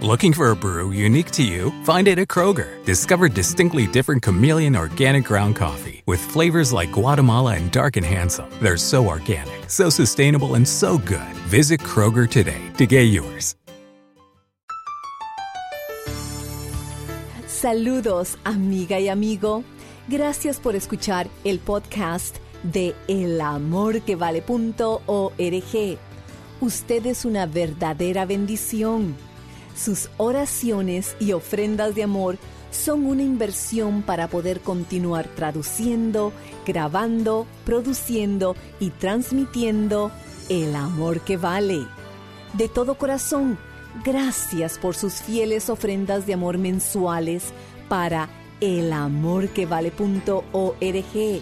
Looking for a brew unique to you? Find it at Kroger. Discover distinctly different chameleon organic ground coffee with flavors like Guatemala and Dark and Handsome. They're so organic, so sustainable, and so good. Visit Kroger today to get yours. Saludos, amiga y amigo. Gracias por escuchar el podcast de elamorquevale.org. Usted es una verdadera bendición. Sus oraciones y ofrendas de amor son una inversión para poder continuar traduciendo, grabando, produciendo y transmitiendo el amor que vale. De todo corazón, gracias por sus fieles ofrendas de amor mensuales para elamorquevale.org.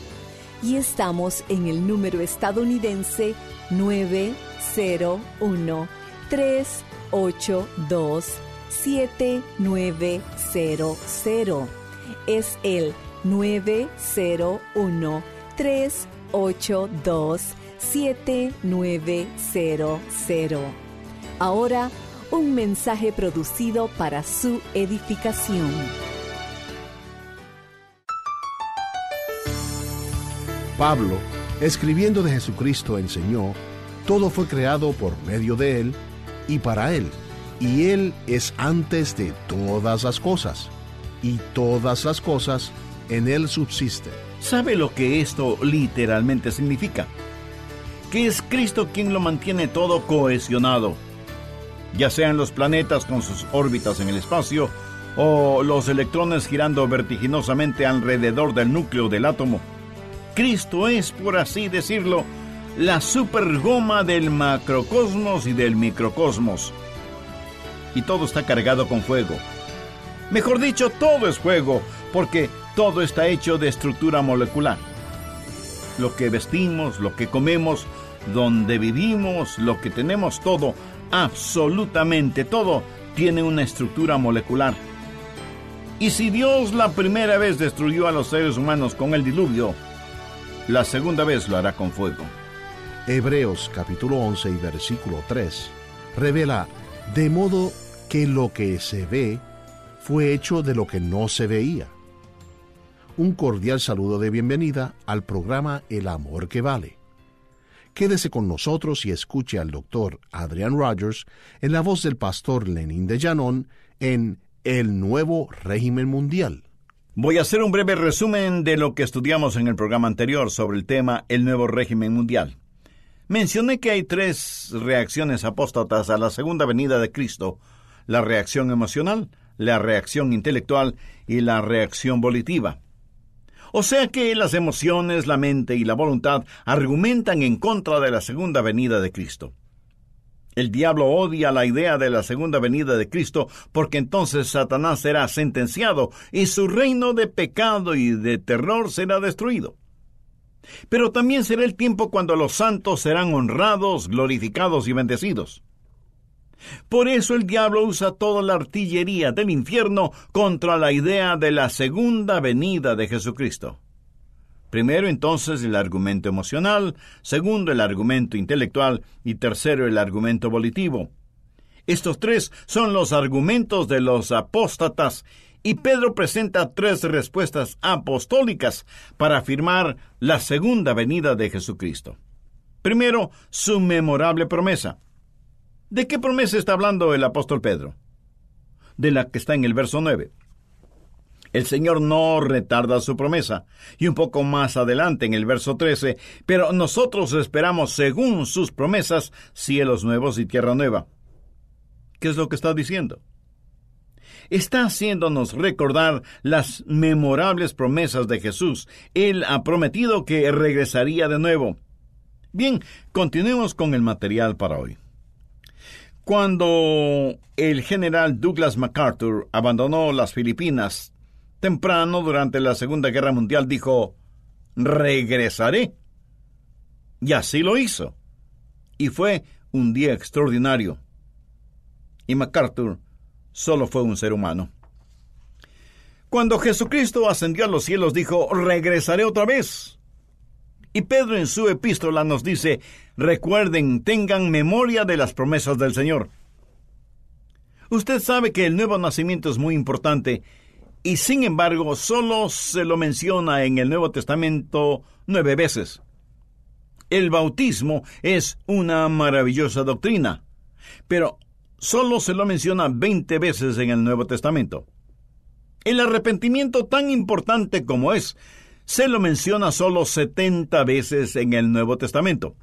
Y estamos en el número estadounidense 901 382 7900. Es el 901 382 7900. Ahora, un mensaje producido para su edificación. Pablo, escribiendo de Jesucristo, enseñó, todo fue creado por medio de Él y para Él, y Él es antes de todas las cosas, y todas las cosas en Él subsisten. ¿Sabe lo que esto literalmente significa? Que es Cristo quien lo mantiene todo cohesionado, ya sean los planetas con sus órbitas en el espacio, o los electrones girando vertiginosamente alrededor del núcleo del átomo. Cristo es, por así decirlo, la supergoma del macrocosmos y del microcosmos. Y todo está cargado con fuego. Mejor dicho, todo es fuego, porque todo está hecho de estructura molecular. Lo que vestimos, lo que comemos, donde vivimos, lo que tenemos, todo, absolutamente todo, tiene una estructura molecular. Y si Dios la primera vez destruyó a los seres humanos con el diluvio, la segunda vez lo hará con fuego. Hebreos capítulo 11 y versículo 3 revela, de modo que lo que se ve fue hecho de lo que no se veía. Un cordial saludo de bienvenida al programa El Amor que Vale. Quédese con nosotros y escuche al doctor Adrian Rogers en la voz del pastor Lenin de Llanón en El Nuevo Régimen Mundial. Voy a hacer un breve resumen de lo que estudiamos en el programa anterior sobre el tema El nuevo régimen mundial. Mencioné que hay tres reacciones apóstatas a la segunda venida de Cristo, la reacción emocional, la reacción intelectual y la reacción volitiva. O sea que las emociones, la mente y la voluntad argumentan en contra de la segunda venida de Cristo. El diablo odia la idea de la segunda venida de Cristo porque entonces Satanás será sentenciado y su reino de pecado y de terror será destruido. Pero también será el tiempo cuando los santos serán honrados, glorificados y bendecidos. Por eso el diablo usa toda la artillería del infierno contra la idea de la segunda venida de Jesucristo. Primero entonces el argumento emocional, segundo el argumento intelectual y tercero el argumento volitivo. Estos tres son los argumentos de los apóstatas y Pedro presenta tres respuestas apostólicas para afirmar la segunda venida de Jesucristo. Primero, su memorable promesa. ¿De qué promesa está hablando el apóstol Pedro? De la que está en el verso 9. El Señor no retarda su promesa. Y un poco más adelante, en el verso 13, pero nosotros esperamos, según sus promesas, cielos nuevos y tierra nueva. ¿Qué es lo que está diciendo? Está haciéndonos recordar las memorables promesas de Jesús. Él ha prometido que regresaría de nuevo. Bien, continuemos con el material para hoy. Cuando el general Douglas MacArthur abandonó las Filipinas temprano durante la Segunda Guerra Mundial, dijo, regresaré. Y así lo hizo. Y fue un día extraordinario. Y MacArthur solo fue un ser humano. Cuando Jesucristo ascendió a los cielos, dijo, regresaré otra vez. Y Pedro en su epístola nos dice, recuerden, tengan memoria de las promesas del Señor. Usted sabe que el nuevo nacimiento es muy importante y sin embargo solo se lo menciona en el Nuevo Testamento nueve veces. El bautismo es una maravillosa doctrina, pero solo se lo menciona veinte veces en el Nuevo Testamento. El arrepentimiento tan importante como es se lo menciona solo 70 veces en el Nuevo Testamento.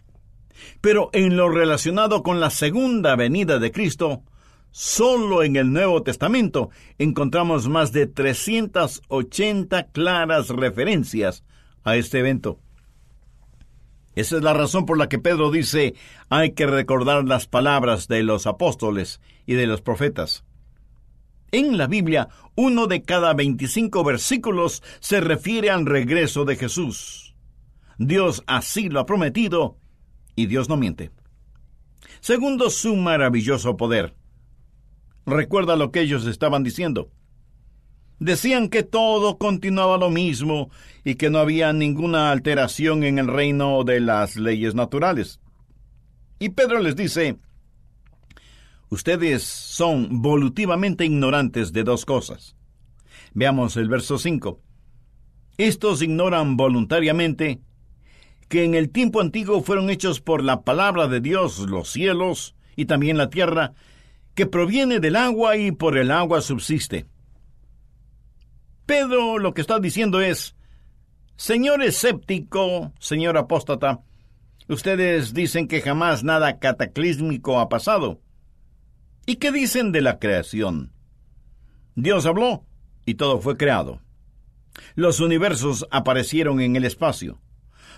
Pero en lo relacionado con la segunda venida de Cristo, solo en el Nuevo Testamento encontramos más de 380 claras referencias a este evento. Esa es la razón por la que Pedro dice hay que recordar las palabras de los apóstoles y de los profetas. En la Biblia, uno de cada 25 versículos se refiere al regreso de Jesús. Dios así lo ha prometido y Dios no miente. Segundo, su maravilloso poder. Recuerda lo que ellos estaban diciendo. Decían que todo continuaba lo mismo y que no había ninguna alteración en el reino de las leyes naturales. Y Pedro les dice, Ustedes son volutivamente ignorantes de dos cosas. Veamos el verso 5. Estos ignoran voluntariamente que en el tiempo antiguo fueron hechos por la palabra de Dios los cielos y también la tierra, que proviene del agua y por el agua subsiste. Pedro lo que está diciendo es, Señor escéptico, señor apóstata, ustedes dicen que jamás nada cataclísmico ha pasado. ¿Y qué dicen de la creación? Dios habló y todo fue creado. Los universos aparecieron en el espacio.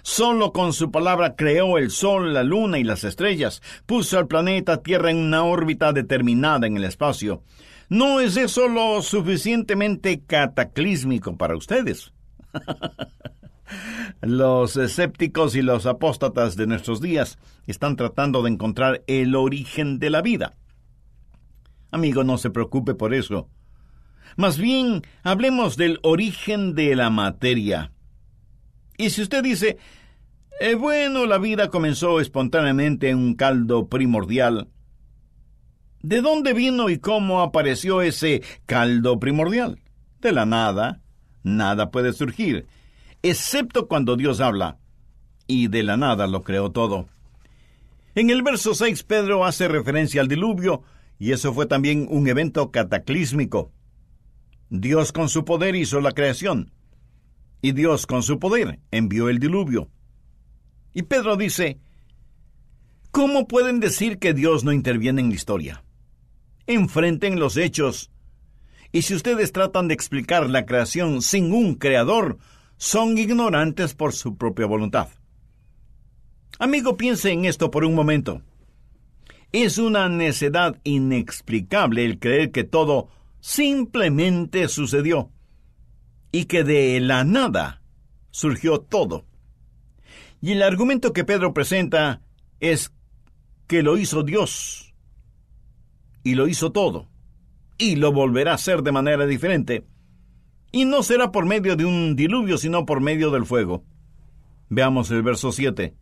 Solo con su palabra creó el Sol, la Luna y las estrellas, puso al planeta Tierra en una órbita determinada en el espacio. ¿No es eso lo suficientemente cataclísmico para ustedes? los escépticos y los apóstatas de nuestros días están tratando de encontrar el origen de la vida. Amigo, no se preocupe por eso. Más bien, hablemos del origen de la materia. Y si usted dice, eh, bueno, la vida comenzó espontáneamente en un caldo primordial, ¿de dónde vino y cómo apareció ese caldo primordial? De la nada, nada puede surgir, excepto cuando Dios habla, y de la nada lo creó todo. En el verso 6 Pedro hace referencia al diluvio, y eso fue también un evento cataclísmico. Dios con su poder hizo la creación, y Dios con su poder envió el diluvio. Y Pedro dice, ¿cómo pueden decir que Dios no interviene en la historia? Enfrenten los hechos. Y si ustedes tratan de explicar la creación sin un creador, son ignorantes por su propia voluntad. Amigo, piense en esto por un momento. Es una necedad inexplicable el creer que todo simplemente sucedió y que de la nada surgió todo. Y el argumento que Pedro presenta es que lo hizo Dios y lo hizo todo y lo volverá a hacer de manera diferente. Y no será por medio de un diluvio, sino por medio del fuego. Veamos el verso 7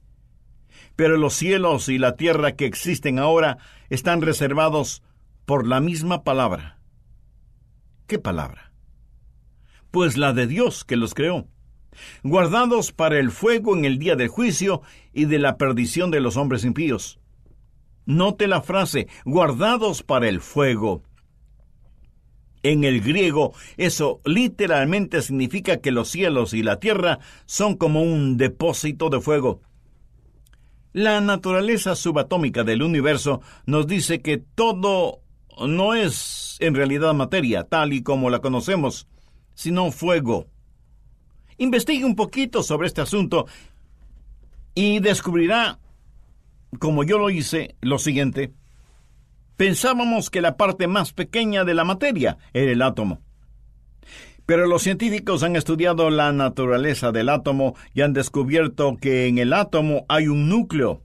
pero los cielos y la tierra que existen ahora están reservados por la misma palabra. ¿Qué palabra? Pues la de Dios que los creó, guardados para el fuego en el día del juicio y de la perdición de los hombres impíos. Note la frase, guardados para el fuego. En el griego, eso literalmente significa que los cielos y la tierra son como un depósito de fuego la naturaleza subatómica del universo nos dice que todo no es en realidad materia tal y como la conocemos, sino fuego. Investigue un poquito sobre este asunto y descubrirá, como yo lo hice, lo siguiente. pensábamos que la parte más pequeña de la materia era el átomo. Pero los científicos han estudiado la naturaleza del átomo y han descubierto que en el átomo hay un núcleo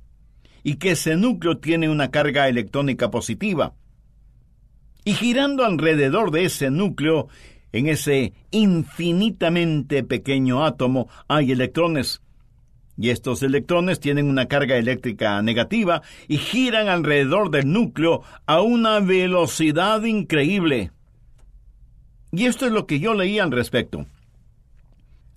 y que ese núcleo tiene una carga electrónica positiva. Y girando alrededor de ese núcleo, en ese infinitamente pequeño átomo, hay electrones. Y estos electrones tienen una carga eléctrica negativa y giran alrededor del núcleo a una velocidad increíble. Y esto es lo que yo leí al respecto.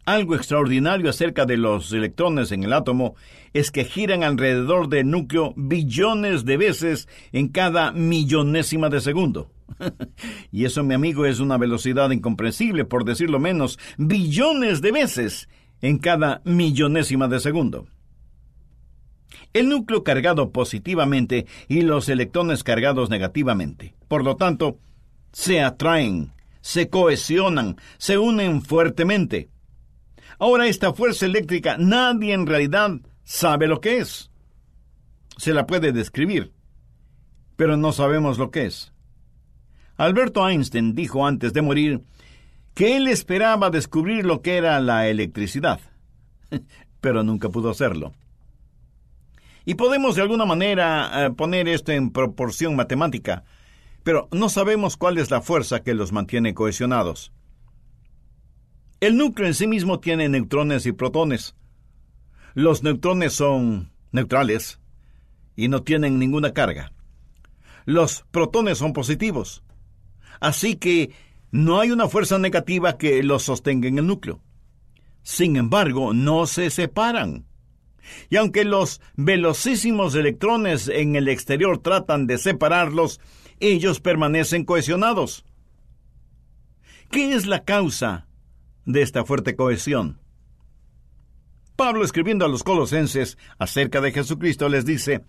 Algo extraordinario acerca de los electrones en el átomo es que giran alrededor del núcleo billones de veces en cada millonésima de segundo. y eso, mi amigo, es una velocidad incomprensible, por decirlo menos, billones de veces en cada millonésima de segundo. El núcleo cargado positivamente y los electrones cargados negativamente. Por lo tanto, se atraen, se cohesionan, se unen fuertemente. Ahora esta fuerza eléctrica nadie en realidad sabe lo que es. Se la puede describir, pero no sabemos lo que es. Alberto Einstein dijo antes de morir que él esperaba descubrir lo que era la electricidad, pero nunca pudo hacerlo. Y podemos de alguna manera eh, poner esto en proporción matemática, pero no sabemos cuál es la fuerza que los mantiene cohesionados. El núcleo en sí mismo tiene neutrones y protones. Los neutrones son neutrales y no tienen ninguna carga. Los protones son positivos. Así que no hay una fuerza negativa que los sostenga en el núcleo. Sin embargo, no se separan. Y aunque los velocísimos electrones en el exterior tratan de separarlos, ellos permanecen cohesionados. ¿Qué es la causa de esta fuerte cohesión. Pablo escribiendo a los colosenses acerca de Jesucristo les dice,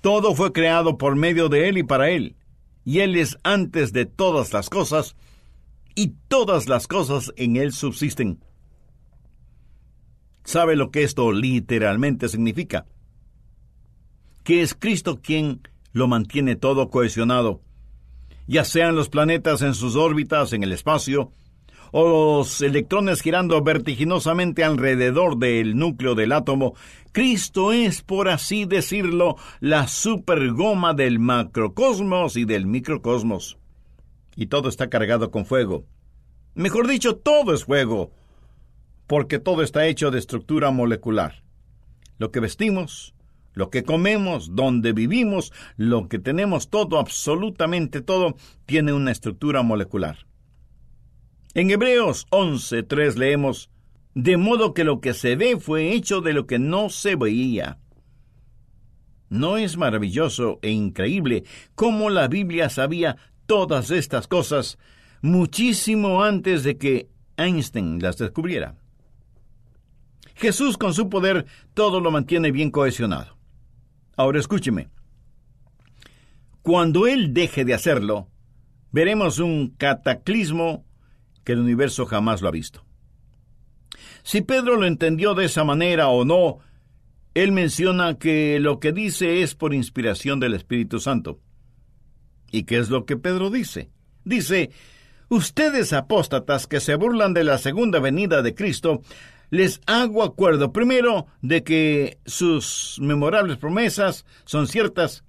Todo fue creado por medio de Él y para Él, y Él es antes de todas las cosas, y todas las cosas en Él subsisten. ¿Sabe lo que esto literalmente significa? Que es Cristo quien lo mantiene todo cohesionado, ya sean los planetas en sus órbitas en el espacio, o los electrones girando vertiginosamente alrededor del núcleo del átomo, Cristo es, por así decirlo, la supergoma del macrocosmos y del microcosmos. Y todo está cargado con fuego. Mejor dicho, todo es fuego, porque todo está hecho de estructura molecular. Lo que vestimos, lo que comemos, donde vivimos, lo que tenemos, todo, absolutamente todo, tiene una estructura molecular. En Hebreos 11.3 leemos, de modo que lo que se ve fue hecho de lo que no se veía. ¿No es maravilloso e increíble cómo la Biblia sabía todas estas cosas muchísimo antes de que Einstein las descubriera? Jesús con su poder todo lo mantiene bien cohesionado. Ahora escúcheme. Cuando Él deje de hacerlo, veremos un cataclismo que el universo jamás lo ha visto. Si Pedro lo entendió de esa manera o no, él menciona que lo que dice es por inspiración del Espíritu Santo. ¿Y qué es lo que Pedro dice? Dice, ustedes apóstatas que se burlan de la segunda venida de Cristo, les hago acuerdo primero de que sus memorables promesas son ciertas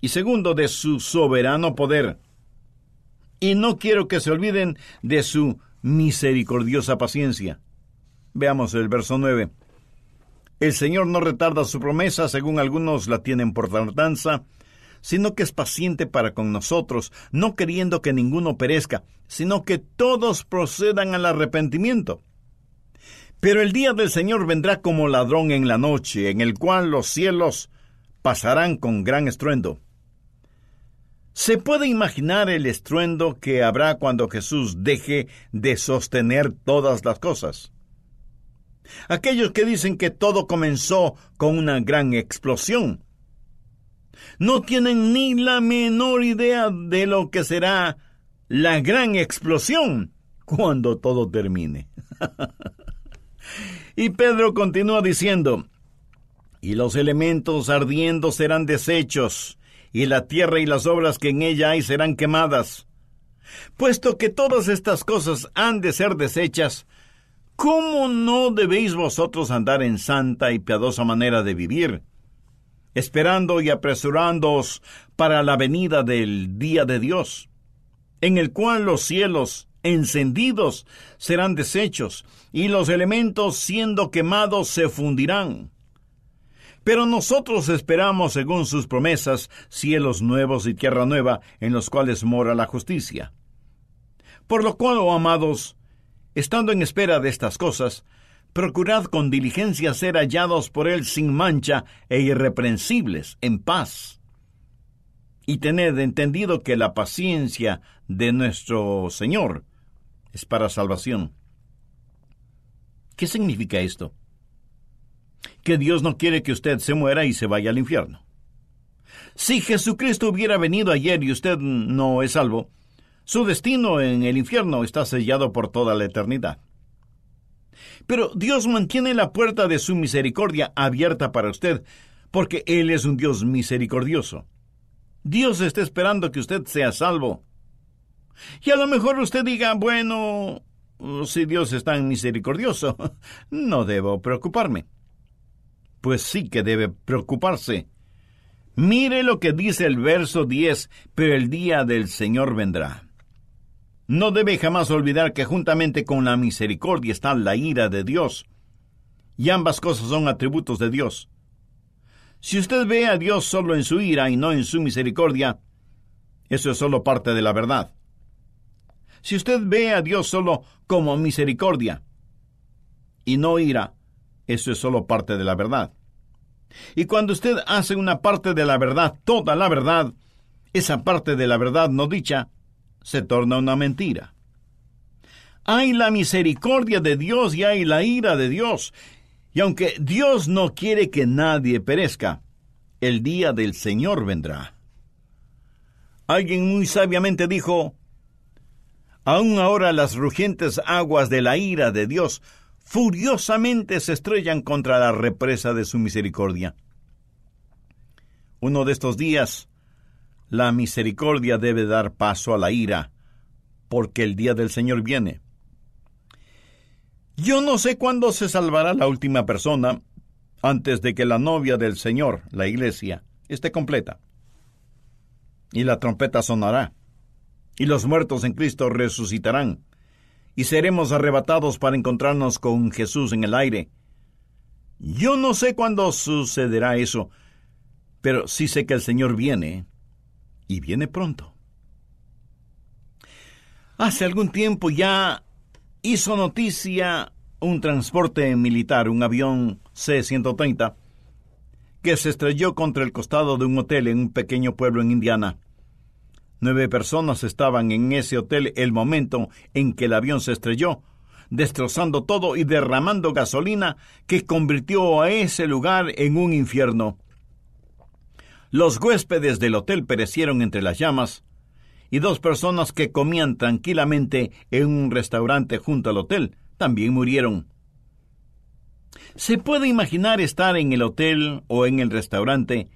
y segundo de su soberano poder y no quiero que se olviden de su misericordiosa paciencia. Veamos el verso 9. El Señor no retarda su promesa, según algunos la tienen por tardanza, sino que es paciente para con nosotros, no queriendo que ninguno perezca, sino que todos procedan al arrepentimiento. Pero el día del Señor vendrá como ladrón en la noche, en el cual los cielos pasarán con gran estruendo ¿Se puede imaginar el estruendo que habrá cuando Jesús deje de sostener todas las cosas? Aquellos que dicen que todo comenzó con una gran explosión no tienen ni la menor idea de lo que será la gran explosión cuando todo termine. y Pedro continúa diciendo, y los elementos ardiendo serán deshechos, y la tierra y las obras que en ella hay serán quemadas. Puesto que todas estas cosas han de ser deshechas, ¿cómo no debéis vosotros andar en santa y piadosa manera de vivir? Esperando y apresurándoos para la venida del día de Dios, en el cual los cielos encendidos serán deshechos, y los elementos siendo quemados se fundirán. Pero nosotros esperamos, según sus promesas, cielos nuevos y tierra nueva, en los cuales mora la justicia. Por lo cual, oh amados, estando en espera de estas cosas, procurad con diligencia ser hallados por él sin mancha e irreprensibles, en paz. Y tened entendido que la paciencia de nuestro Señor es para salvación. ¿Qué significa esto? Que Dios no quiere que usted se muera y se vaya al infierno. Si Jesucristo hubiera venido ayer y usted no es salvo, su destino en el infierno está sellado por toda la eternidad. Pero Dios mantiene la puerta de su misericordia abierta para usted, porque Él es un Dios misericordioso. Dios está esperando que usted sea salvo. Y a lo mejor usted diga, bueno, si Dios es tan misericordioso, no debo preocuparme. Pues sí que debe preocuparse. Mire lo que dice el verso 10, pero el día del Señor vendrá. No debe jamás olvidar que juntamente con la misericordia está la ira de Dios. Y ambas cosas son atributos de Dios. Si usted ve a Dios solo en su ira y no en su misericordia, eso es solo parte de la verdad. Si usted ve a Dios solo como misericordia y no ira, eso es solo parte de la verdad. Y cuando usted hace una parte de la verdad, toda la verdad, esa parte de la verdad no dicha, se torna una mentira. Hay la misericordia de Dios y hay la ira de Dios. Y aunque Dios no quiere que nadie perezca, el día del Señor vendrá. Alguien muy sabiamente dijo, Aún ahora las rugientes aguas de la ira de Dios furiosamente se estrellan contra la represa de su misericordia. Uno de estos días, la misericordia debe dar paso a la ira, porque el día del Señor viene. Yo no sé cuándo se salvará la última persona antes de que la novia del Señor, la iglesia, esté completa. Y la trompeta sonará, y los muertos en Cristo resucitarán, y seremos arrebatados para encontrarnos con Jesús en el aire. Yo no sé cuándo sucederá eso, pero sí sé que el Señor viene y viene pronto. Hace algún tiempo ya hizo noticia un transporte militar, un avión C-130, que se estrelló contra el costado de un hotel en un pequeño pueblo en Indiana. Nueve personas estaban en ese hotel el momento en que el avión se estrelló, destrozando todo y derramando gasolina que convirtió a ese lugar en un infierno. Los huéspedes del hotel perecieron entre las llamas, y dos personas que comían tranquilamente en un restaurante junto al hotel también murieron. ¿Se puede imaginar estar en el hotel o en el restaurante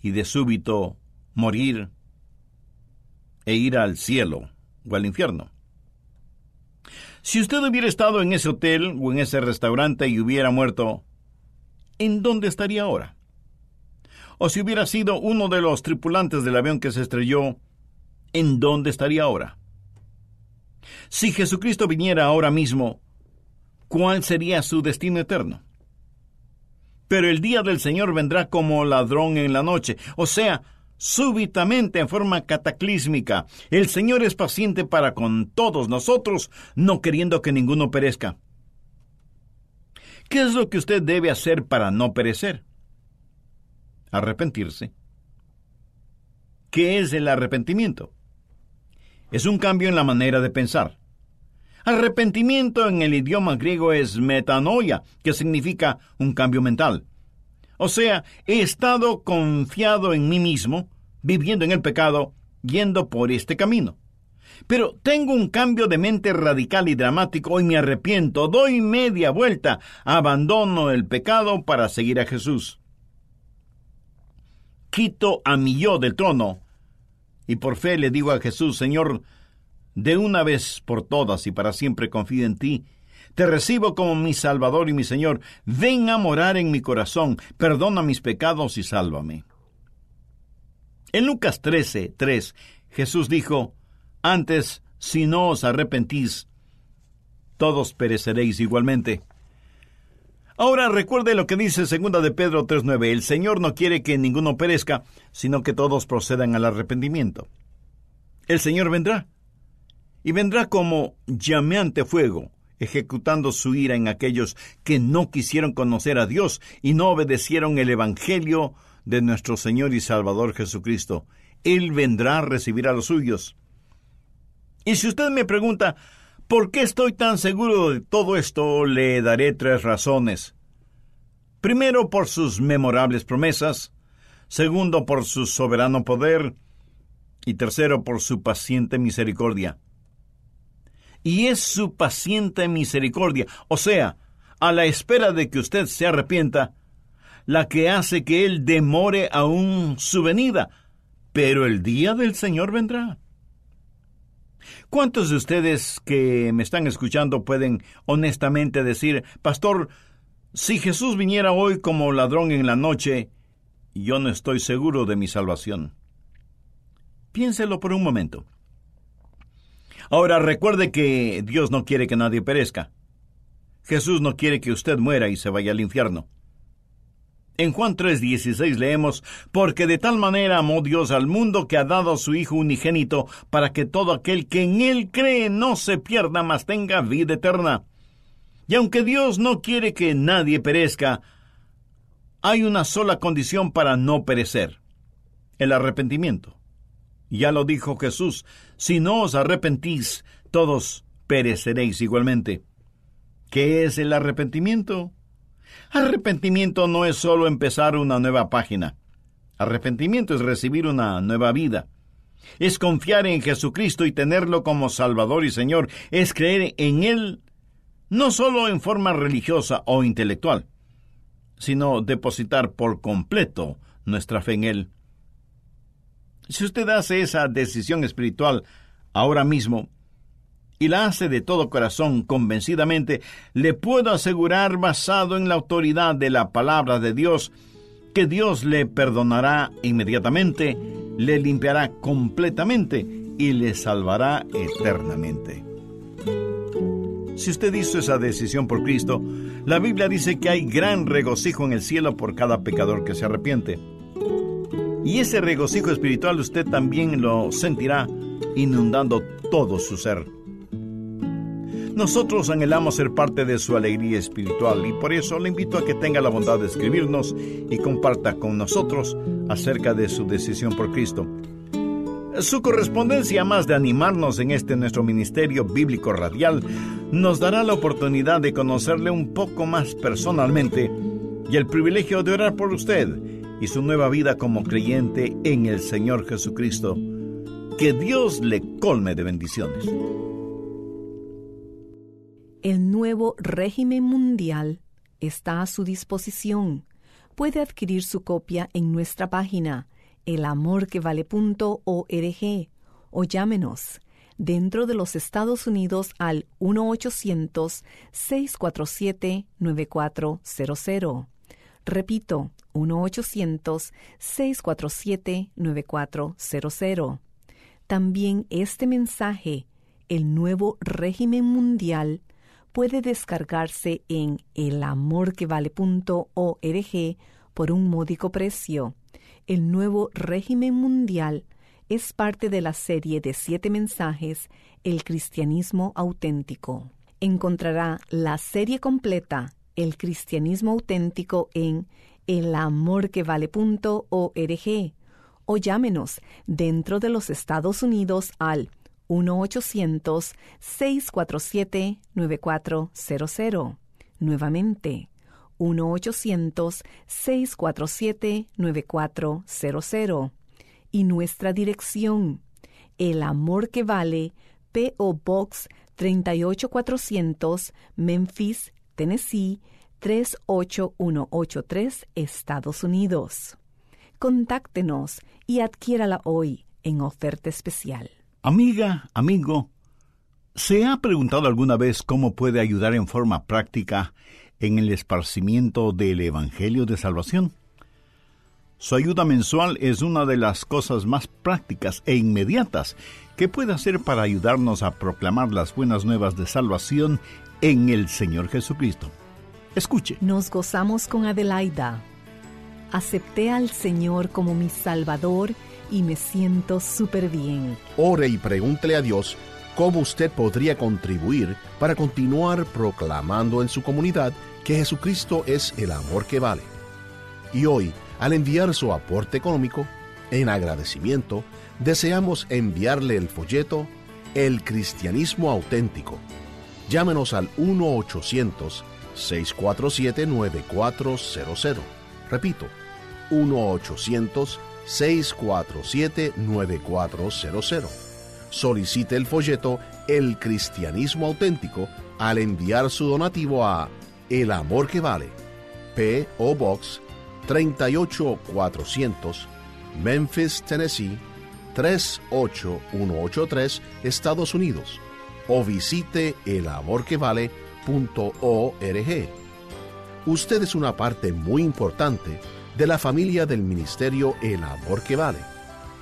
y de súbito morir e ir al cielo o al infierno? Si usted hubiera estado en ese hotel o en ese restaurante y hubiera muerto, ¿en dónde estaría ahora? O si hubiera sido uno de los tripulantes del avión que se estrelló, ¿en dónde estaría ahora? Si Jesucristo viniera ahora mismo, ¿cuál sería su destino eterno? Pero el día del Señor vendrá como ladrón en la noche, o sea, súbitamente en forma cataclísmica. El Señor es paciente para con todos nosotros, no queriendo que ninguno perezca. ¿Qué es lo que usted debe hacer para no perecer? Arrepentirse. ¿Qué es el arrepentimiento? Es un cambio en la manera de pensar. Arrepentimiento en el idioma griego es metanoia, que significa un cambio mental. O sea, he estado confiado en mí mismo, viviendo en el pecado, yendo por este camino. Pero tengo un cambio de mente radical y dramático y me arrepiento, doy media vuelta, abandono el pecado para seguir a Jesús. Quito a mi yo del trono y por fe le digo a Jesús, Señor, de una vez por todas y para siempre confío en ti. Te recibo como mi Salvador y mi Señor. Ven a morar en mi corazón, perdona mis pecados y sálvame. En Lucas 13, 3, Jesús dijo, Antes, si no os arrepentís, todos pereceréis igualmente. Ahora recuerde lo que dice segunda de Pedro 3:9, el Señor no quiere que ninguno perezca, sino que todos procedan al arrepentimiento. El Señor vendrá, y vendrá como llameante fuego, ejecutando su ira en aquellos que no quisieron conocer a Dios y no obedecieron el Evangelio de nuestro Señor y Salvador Jesucristo. Él vendrá a recibir a los suyos. Y si usted me pregunta, ¿Por qué estoy tan seguro de todo esto? Le daré tres razones. Primero, por sus memorables promesas. Segundo, por su soberano poder. Y tercero, por su paciente misericordia. Y es su paciente misericordia, o sea, a la espera de que usted se arrepienta, la que hace que Él demore aún su venida. Pero el día del Señor vendrá. ¿Cuántos de ustedes que me están escuchando pueden honestamente decir, Pastor, si Jesús viniera hoy como ladrón en la noche, yo no estoy seguro de mi salvación? Piénselo por un momento. Ahora recuerde que Dios no quiere que nadie perezca. Jesús no quiere que usted muera y se vaya al infierno. En Juan 3:16 leemos, porque de tal manera amó Dios al mundo que ha dado a su Hijo unigénito, para que todo aquel que en Él cree no se pierda, mas tenga vida eterna. Y aunque Dios no quiere que nadie perezca, hay una sola condición para no perecer, el arrepentimiento. Ya lo dijo Jesús, si no os arrepentís, todos pereceréis igualmente. ¿Qué es el arrepentimiento? Arrepentimiento no es solo empezar una nueva página. Arrepentimiento es recibir una nueva vida. Es confiar en Jesucristo y tenerlo como Salvador y Señor. Es creer en Él no solo en forma religiosa o intelectual, sino depositar por completo nuestra fe en Él. Si usted hace esa decisión espiritual ahora mismo, y la hace de todo corazón, convencidamente, le puedo asegurar, basado en la autoridad de la palabra de Dios, que Dios le perdonará inmediatamente, le limpiará completamente y le salvará eternamente. Si usted hizo esa decisión por Cristo, la Biblia dice que hay gran regocijo en el cielo por cada pecador que se arrepiente. Y ese regocijo espiritual usted también lo sentirá inundando todo su ser. Nosotros anhelamos ser parte de su alegría espiritual y por eso le invito a que tenga la bondad de escribirnos y comparta con nosotros acerca de su decisión por Cristo. Su correspondencia, más de animarnos en este nuestro ministerio bíblico radial, nos dará la oportunidad de conocerle un poco más personalmente y el privilegio de orar por usted y su nueva vida como creyente en el Señor Jesucristo. Que Dios le colme de bendiciones el nuevo régimen mundial está a su disposición. Puede adquirir su copia en nuestra página elamorquevale.org o llámenos dentro de los Estados Unidos al 1-800-647-9400. Repito, 1-800-647-9400. También este mensaje, el nuevo régimen mundial, puede descargarse en elamorquevale.org por un módico precio. El nuevo régimen mundial es parte de la serie de siete mensajes El cristianismo auténtico. Encontrará la serie completa El cristianismo auténtico en elamorquevale.org o llámenos dentro de los Estados Unidos al 1-800-647-9400. Nuevamente, 1-800-647-9400. Y nuestra dirección, El Amor que Vale, P.O. Box 38400, Memphis, Tennessee 38183, Estados Unidos. Contáctenos y adquiérala hoy en oferta especial. Amiga, amigo, ¿se ha preguntado alguna vez cómo puede ayudar en forma práctica en el esparcimiento del Evangelio de Salvación? Su ayuda mensual es una de las cosas más prácticas e inmediatas que puede hacer para ayudarnos a proclamar las buenas nuevas de salvación en el Señor Jesucristo. Escuche. Nos gozamos con Adelaida. Acepté al Señor como mi Salvador me siento súper bien. Ore y pregúntele a Dios cómo usted podría contribuir para continuar proclamando en su comunidad que Jesucristo es el amor que vale. Y hoy, al enviar su aporte económico, en agradecimiento, deseamos enviarle el folleto El Cristianismo Auténtico. Llámenos al 1-800-647-9400. Repito, 1-800-647-9400. Solicite el folleto El Cristianismo Auténtico al enviar su donativo a El Amor que Vale, P.O. Box 38400, Memphis, Tennessee 38183, Estados Unidos, o visite elamorquevale.org. Usted es una parte muy importante de la familia del ministerio El Amor que Vale.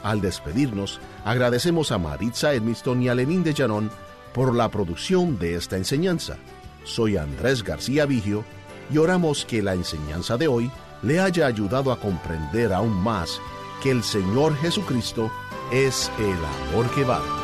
Al despedirnos, agradecemos a Maritza Edmiston y a Lenín de Llanón por la producción de esta enseñanza. Soy Andrés García Vigio y oramos que la enseñanza de hoy le haya ayudado a comprender aún más que el Señor Jesucristo es el amor que vale.